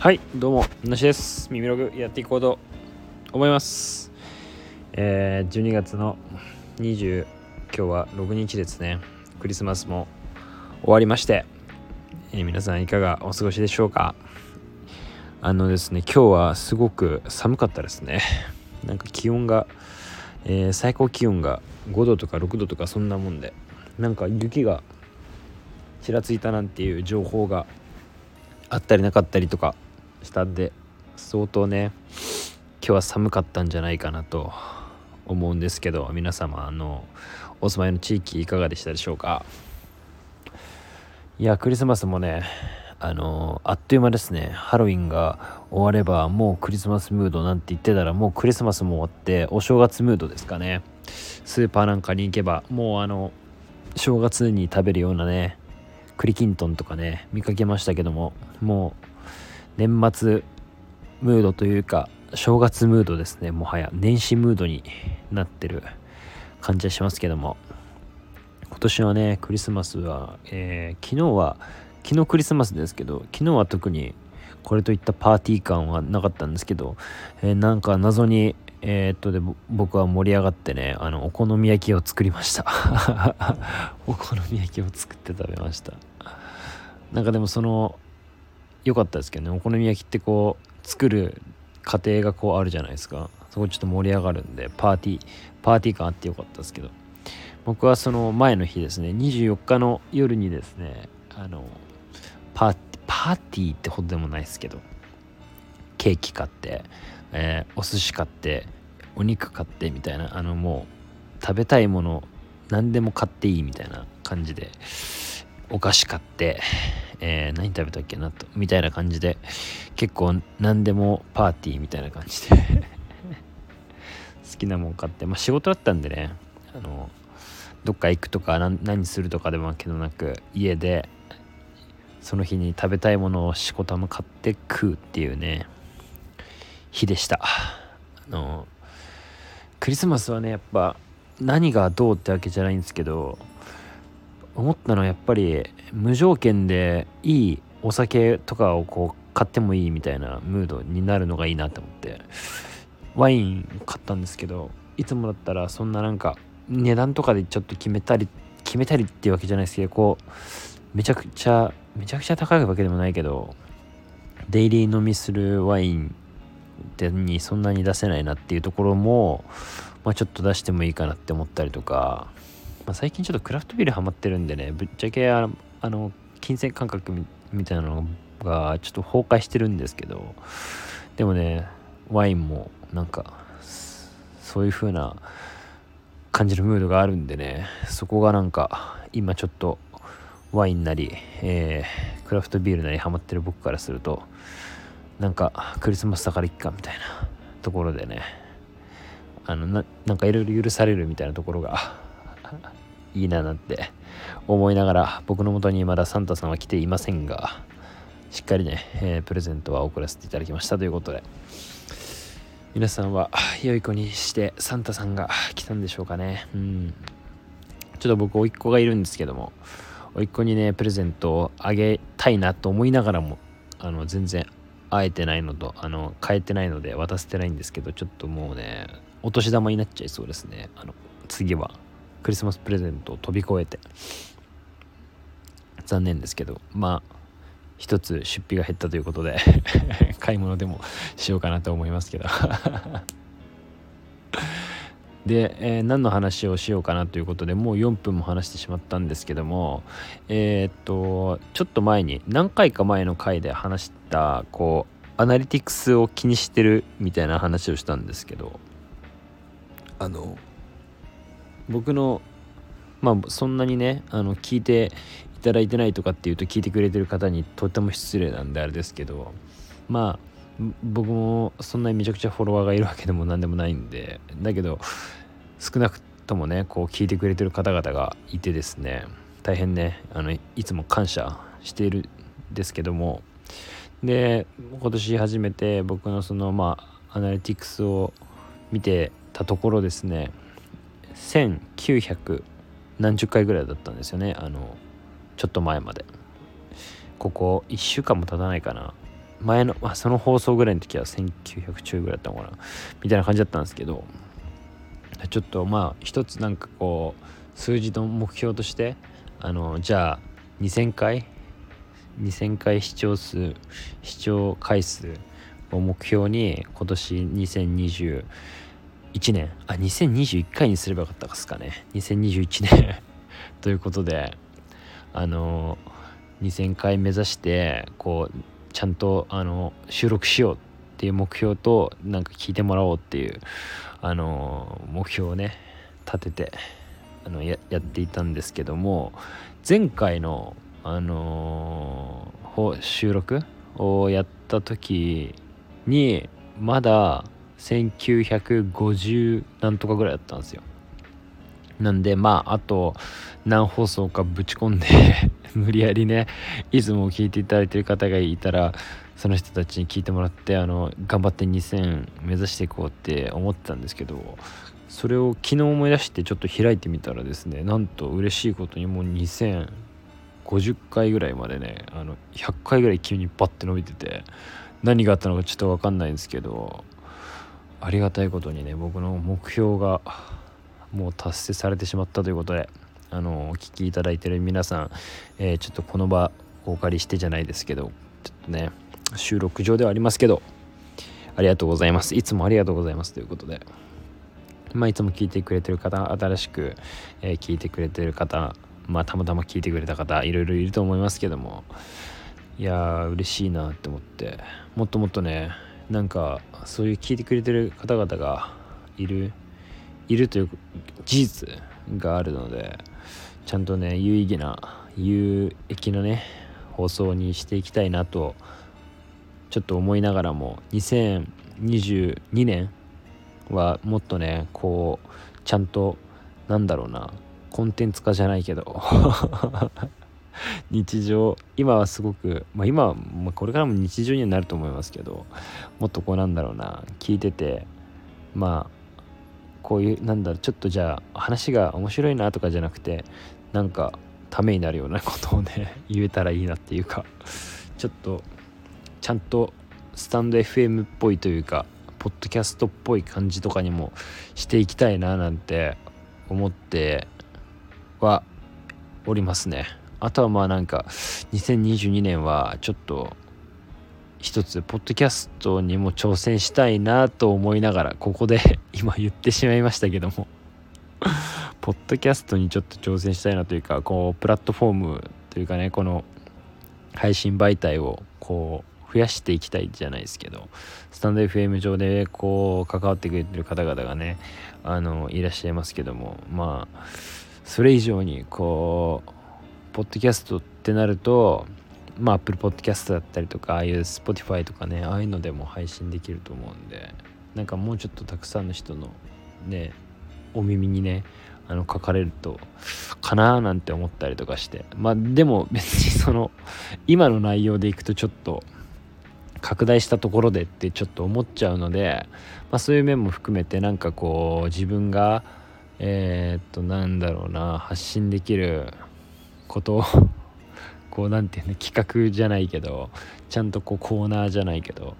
はいどうもなしです。耳ログやっていこうと思います。えー、12月の20今日は6日ですね。クリスマスも終わりまして、えー、皆さんいかがお過ごしでしょうか。あのですね今日はすごく寒かったですね。なんか気温が、えー、最高気温が5度とか6度とかそんなもんでなんか雪がちらついたなんていう情報があったりなかったりとかしたんで相当ね今日は寒かったんじゃないかなと思うんですけど皆様あのお住まいの地域いかがでしたでしょうか？いやクリスマスもねあのあっという間ですね。ハロウィンが終わればもうクリスマスムードなんて言ってたらもうクリスマスも終わってお正月ムードですかね。スーパーなんかに行けばもうあの正月に食べるようなね栗きんとんとかね見かけましたけどももう年末ムードというか正月ムードですね。もはや年始ムードになってる感じはしますけども。今年はねクリスマスは、えー、昨日は昨日クリスマスですけど昨日は特にこれといったパーティー感はなかったんですけど、えー、なんか謎にえー、っとで僕は盛り上がってねあのお好み焼きを作りました。お好み焼きを作って食べました。なんかでもその良かったですけどね。お好み焼きってこう作る過程がこうあるじゃないですか。そこちょっと盛り上がるんでパーティーパーティー感あってよかったですけど。僕はその前の日ですね24日の夜にですねあのパーパーティーってほどでもないですけどケーキ買って、えー、お寿司買ってお肉買ってみたいなあのもう食べたいもの何でも買っていいみたいな感じでお菓子買って、えー、何食べたっけなとみたいな感じで結構何でもパーティーみたいな感じで 好きなもん買ってまあ仕事だったんでねあのどっか行くとか何するとかでもわけどなく家でその日に食べたいものをしこたま買って食うっていうね日でした。あのクリスマスはねやっぱ何がどうってわけじゃないんですけど思ったのはやっぱり無条件でいいお酒とかをこう買ってもいいみたいなムードになるのがいいなと思ってワイン買ったんですけどいつもだったらそんななんか値段とかでちょっと決めたり決めたりっていうわけじゃないですけどこうめちゃくちゃめちゃくちゃ高いわけでもないけどデイリー飲みするワインにそんなに出せないなっていうところも、まあ、ちょっと出してもいいかなって思ったりとかまあ、最近ちょっとクラフトビールハマってるんでねぶっちゃけあの金銭感覚みたいなのがちょっと崩壊してるんですけどでもねワインもなんかそういう風な感じるムードがあるんでねそこがなんか今ちょっとワインなり、えー、クラフトビールなりハマってる僕からするとなんかクリスマスだからいっかみたいなところでねあのなんかいろいろ許されるみたいなところがいいななんて思いながら僕のもとにまだサンタさんは来ていませんがしっかりね、えー、プレゼントは送らせていただきました。ということで皆さんは良い子にしてサンタさんが来たんでしょうかね。うん。ちょっと僕甥っ子がいるんですけども甥っ子にねプレゼントをあげたいなと思いながらもあの全然会えてないのとあの変えてないので渡せてないんですけどちょっともうねお年玉になっちゃいそうですね。あの次は。クリスマスプレゼントを飛び越えて。残念ですけどまあ一つ出費が減ったということで 買い物でもしようかなと思いますけど。で、えー、何の話をしようかなということでもう4分も話してしまったんですけどもえー、っとちょっと前に何回か前の回で話したこうアナリティクスを気にしてるみたいな話をしたんですけど。あの僕のまあそんなにねあの聞いていただいてないとかっていうと聞いてくれてる方にとっても失礼なんであれですけどまあ僕もそんなにめちゃくちゃフォロワーがいるわけでも何でもないんでだけど少なくともねこう聞いてくれてる方々がいてですね大変ねあのいつも感謝しているんですけどもで今年初めて僕のそのまあアナリティクスを見てたところですね1900何十回ぐらいだったんですよね。あのちょっと前まで。ここ1週間も経たないかな。前の、まあ、その放送ぐらいの時は1900中ぐらいだったのかな。みたいな感じだったんですけど。ちょっとまあ一つなんかこう数字の目標としてあのじゃあ2000回2000回視聴数視聴回数を目標に今年2020 2021年。あ2021回にすればよかったですかね。2021年。ということであの2000回目指してこうちゃんとあの収録しようっていう目標となんか聞いてもらおうっていうあの目標をね立ててあのやっていたんですけども前回のあの、収録をやった時にまだ1950何とかぐらいだったんですよ。なんでまああと何放送かぶち込んで 無理やりねいつも聞いていただいてる方がいたらその人たちに聞いてもらってあの頑張って2000目指していこうって思ってたんですけどそれを昨日思い出してちょっと開いてみたらですねなんと嬉しいことにもう2050回ぐらいまでねあの100回ぐらい急にバッて伸びてて何があったのかちょっと分かんないんですけどありがたいことにね僕の目標がもう達成されてしまったということであのお聞きいただいてる皆さん、えー、ちょっとこの場お借りしてじゃないですけどちょっとね収録上ではありますけどありがとうございます。いつもありがとうございますということで。まあいつも聞いてくれてる方新しく、えー、聞いてくれてる方まあたまたま聞いてくれた方いろいろいると思いますけどもいやー嬉しいなって思ってもっともっとねなんかそういう聞いてくれてる方々がいるいるという事実があるのでちゃんとね有意義な有益なね放送にしていきたいなとちょっと思いながらも2022年はもっとねこうちゃんとなんだろうなコンテンツ化じゃないけど 日常。今はすごく、まあ、今は、まあ、これからも日常にはなると思いますけどもっとこうなんだろうな聞いててまあこういうなんだろうちょっとじゃあ話が面白いなとかじゃなくてなんかためになるようなことをね 言えたらいいなっていうかちょっとちゃんとスタンド FM っぽいというかポッドキャストっぽい感じとかにもしていきたいななんて思ってはおりますね。あとはまあなんか2022年はちょっと一つポッドキャストにも挑戦したいなと思いながらここで 今言ってしまいましたけどもポッドキャストにちょっと挑戦したいなというかこうプラットフォームというかねこの配信媒体をこう増やしていきたいじゃないですけどスタンド FM 上でこう関わってくれてる方々がねあのいらっしゃいますけどもまあそれ以上にこうポッドキャストってなるとまあ Apple Podcast だったりとかああいう Spotify とかねああいうのでも配信できると思うんでなんかもうちょっとたくさんの人のねお耳にねあの書かれるとかなーなんて思ったりとかしてまあでも別にその今の内容でいくとちょっと拡大したところでってちょっと思っちゃうので、まあ、そういう面も含めてなんかこう自分がえー、っとなんだろうな発信できることを こう何て言うの企画じゃないけどちゃんとこうコーナーじゃないけど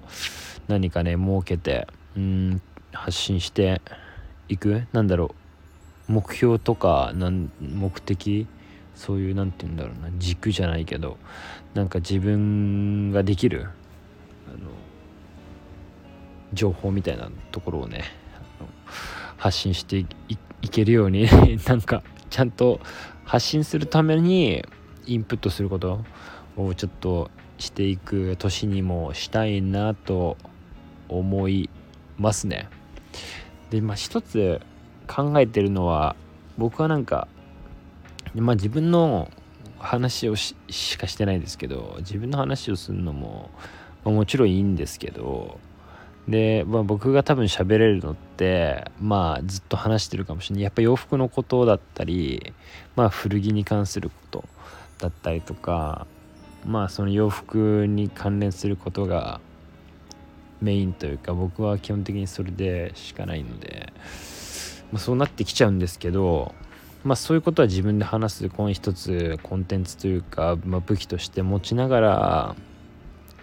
何かね設けてうん発信していく？なんだろう。目標とかなん目的？そういう何て言うんだろうな。軸じゃないけどなんか自分ができる？あの情報みたいなところをね発信していけるように なんかちゃんと発信するためにインプットすることをちょっとしていく年にもしたいなと思いますね。でまあ一つ考えてるのは僕はなんかまあ自分の話をしかしてないですけど自分の話をするのも、まあ、もちろんいいんですけどで、まあ、僕が多分喋れるのってまあずっと話してるかもしれない。やっぱ洋服のことだったりまあ古着に関することだったりとかまあその洋服に関連することがメインというか僕は基本的にそれでしかないので、まあ、そうなってきちゃうんですけどまあそういうことは自分で話すこの一つコンテンツというか、まあ、武器として持ちながら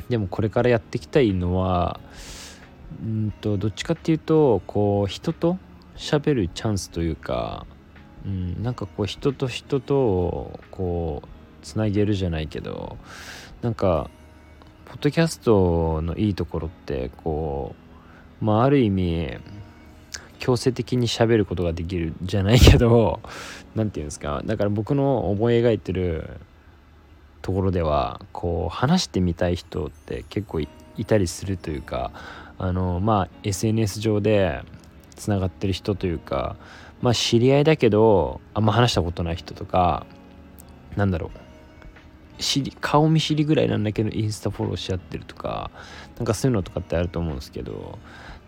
でもこれからやっていきたいのはうんとどっちかっていうとこう人と喋るチャンスというか、うん、なんかこう人と人とこうつなげるじゃないけどなんかポッドキャストのいいところってこうまあある意味強制的に喋ることができるじゃないけど何て言うんですかだから僕の思い描いてるところではこう話してみたい人って結構いたりするというかあのまあ SNS 上でつながってる人というかまあ知り合いだけどあんま話したことない人とかなんだろう。知り顔見知りぐらいなんだけどインスタフォローし合ってるとかなんかそういうのとかってあると思うんですけど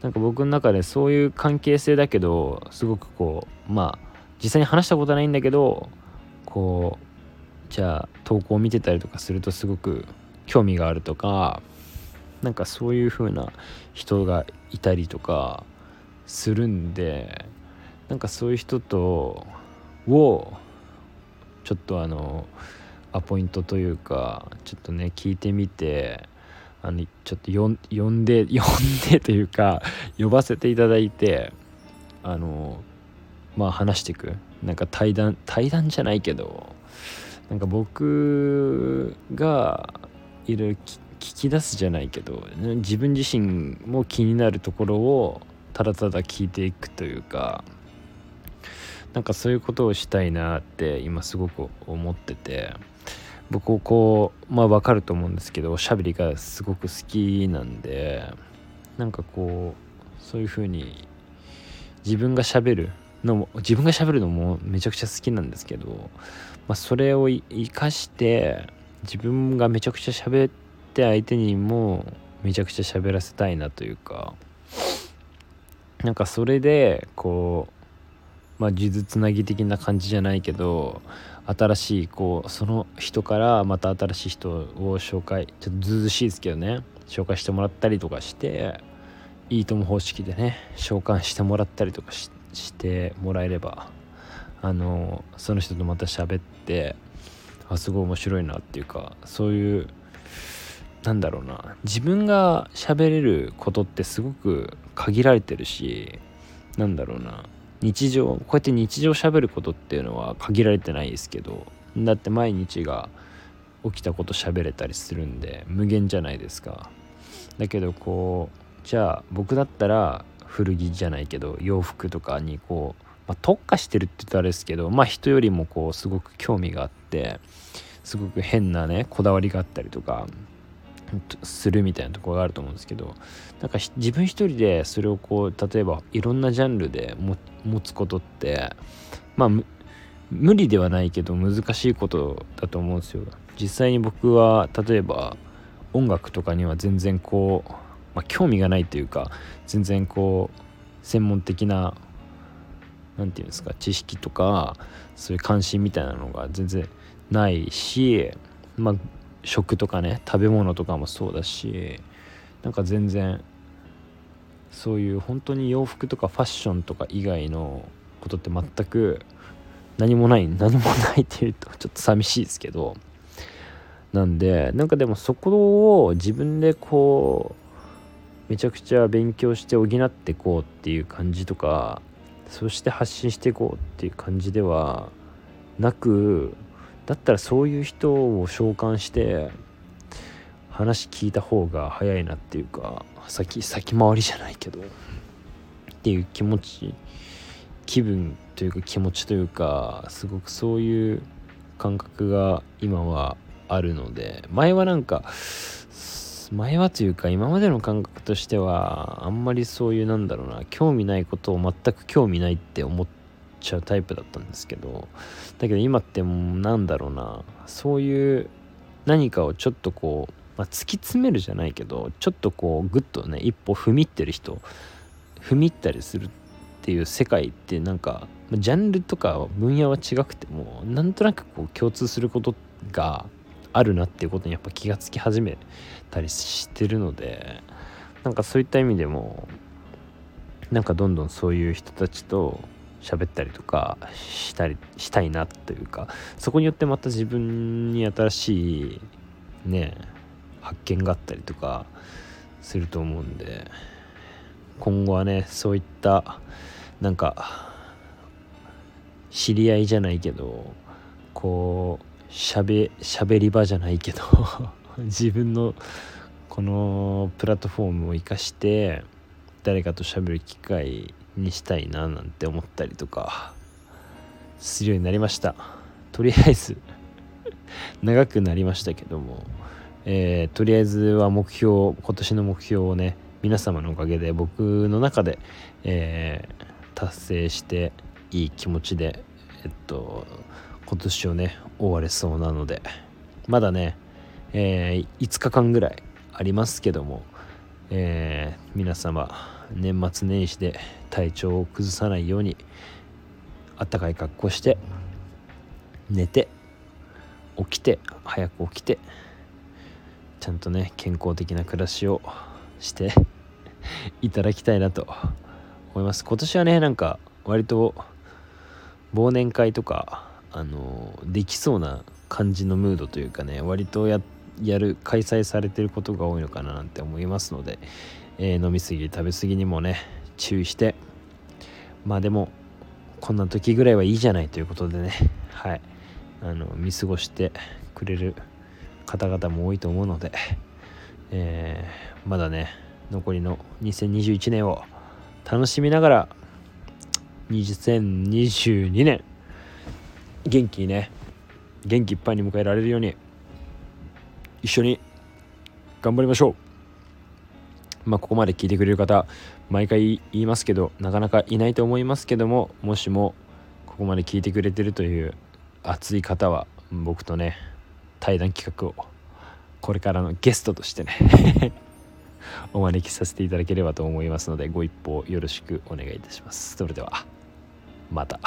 なんか僕の中でそういう関係性だけどすごくこうまあ実際に話したことないんだけどこうじゃあ投稿を見てたりとかするとすごく興味があるとかなんかそういう風な人がいたりとかするんでなんかそういう人とをちょっとあのアポイントというかちょっとね聞いてみてあのちょっと呼んで呼んでというか呼ばせていただいてあのまあ話していく。なんか対談対談じゃないけどなんか僕がいろいろ聞き出すじゃないけど自分自身も気になるところをただただ聞いていくというかなんかそういうことをしたいなって今すごく思ってて僕こうまあ分かると思うんですけどおしゃべりがすごく好きなんでなんかこうそういう風に自分がしゃべるのも自分がしゃべるのもめちゃくちゃ好きなんですけど、まあ、それを生かして自分がめちゃくちゃ喋って相手にもめちゃくちゃ喋らせたいなというかなんかそれでこうまあ数珠つなぎ的な感じじゃないけど新しいこうその人からまた新しい人を紹介ちょっとずうずしいですけどね紹介してもらったりとかしていいとも方式でね召喚してもらったりとかしてもらえればあのその人とまた喋ってあすごい面白いなっていうかそういうなんだろうな。自分が喋れることってすごく限られてるしなんだろうな。日常こうやって日常喋ることっていうのは限られてないですけどだって毎日が起きたこと喋れたりするんで無限じゃないですか。だけどこうじゃあ僕だったら古着じゃないけど洋服とかにこう、まあ、特化してるって言ったらあれですけどまあ人よりもこうすごく興味があってすごく変なねこだわりがあったりとかするみたいなところがあると思うんですけどなんか自分一人でそれをこう例えばいろんなジャンルで持つことってまあ無理ではないけど難しいことだと思うんですよ。実際に僕は例えば音楽とかには全然こう、まあ、興味がないというか全然こう専門的な何て言うんですか知識とかそういう関心みたいなのが全然ないしまあ食とかね食べ物とかもそうだしなんか全然そういう本当に洋服とかファッションとか以外のことって全く何もない何もないっていうとちょっと寂しいですけどなんでなんかでもそこを自分でこうめちゃくちゃ勉強して補ってこうっていう感じとかそして発信していこうっていう感じではなくだったらそういう人を召喚して話聞いた方が早いなっていうか先先回りじゃないけどっていう気持ち気分というか気持ちというかすごくそういう感覚が今はあるので前はなんか前はというか今までの感覚としてはあんまりそういうなんだろうな興味ないことを全く興味ないって思ってちゃうタイプだったんですけどだけど今ってもうなんだろうなそういう何かをちょっとこう、まあ、突き詰めるじゃないけどちょっとこうグッとね一歩踏み入ってる人踏み入ったりするっていう世界ってなんかジャンルとか分野は違くてもなんとなくこう共通することがあるなっていうことにやっぱ気がつき始めたりしてるのでなんかそういった意味でもなんかどんどんそういう人たちと喋ったりとかしたりしたいなというかそこによってまた自分に新しいね発見があったりとかすると思うんで今後はねそういったなんか知り合いじゃないけどこうしゃべり場じゃないけど 自分のこのプラットフォームを生かして誰かと喋る機会にしたいななんて思ったりとかするようになりました。とりあえず 長くなりましたけども、えー、とりあえずは目標今年の目標をね皆様のおかげで僕の中で、えー、達成していい気持ちでえっと今年をね終われそうなのでまだね、えー、5日間ぐらいありますけども、えー、皆様年末年始で体調を崩さないようにあったかい格好して寝て起きて早く起きてちゃんとね健康的な暮らしをして いただきたいなと思います。今年はねなんか割と忘年会とかあのできそうな感じのムードというかね割とややる開催されてることが多いのかななんて思いますので、えー、飲みすぎ食べ過ぎにもね注意して。まあでもこんな時ぐらいはいいじゃないということでね。はい。あの見過ごしてくれる方々も多いと思うので、えー、まだね残りの2021年を楽しみながら2022年元気にね元気いっぱいに迎えられるように一緒に頑張りましょう。まあ、ここまで聞いてくれる方毎回言いますけどなかなかいないと思いますけどももしもここまで聞いてくれてるという熱い方は僕とね対談企画をこれからのゲストとしてね お招きさせていただければと思いますのでご一報よろしくお願いいたします。それではまた。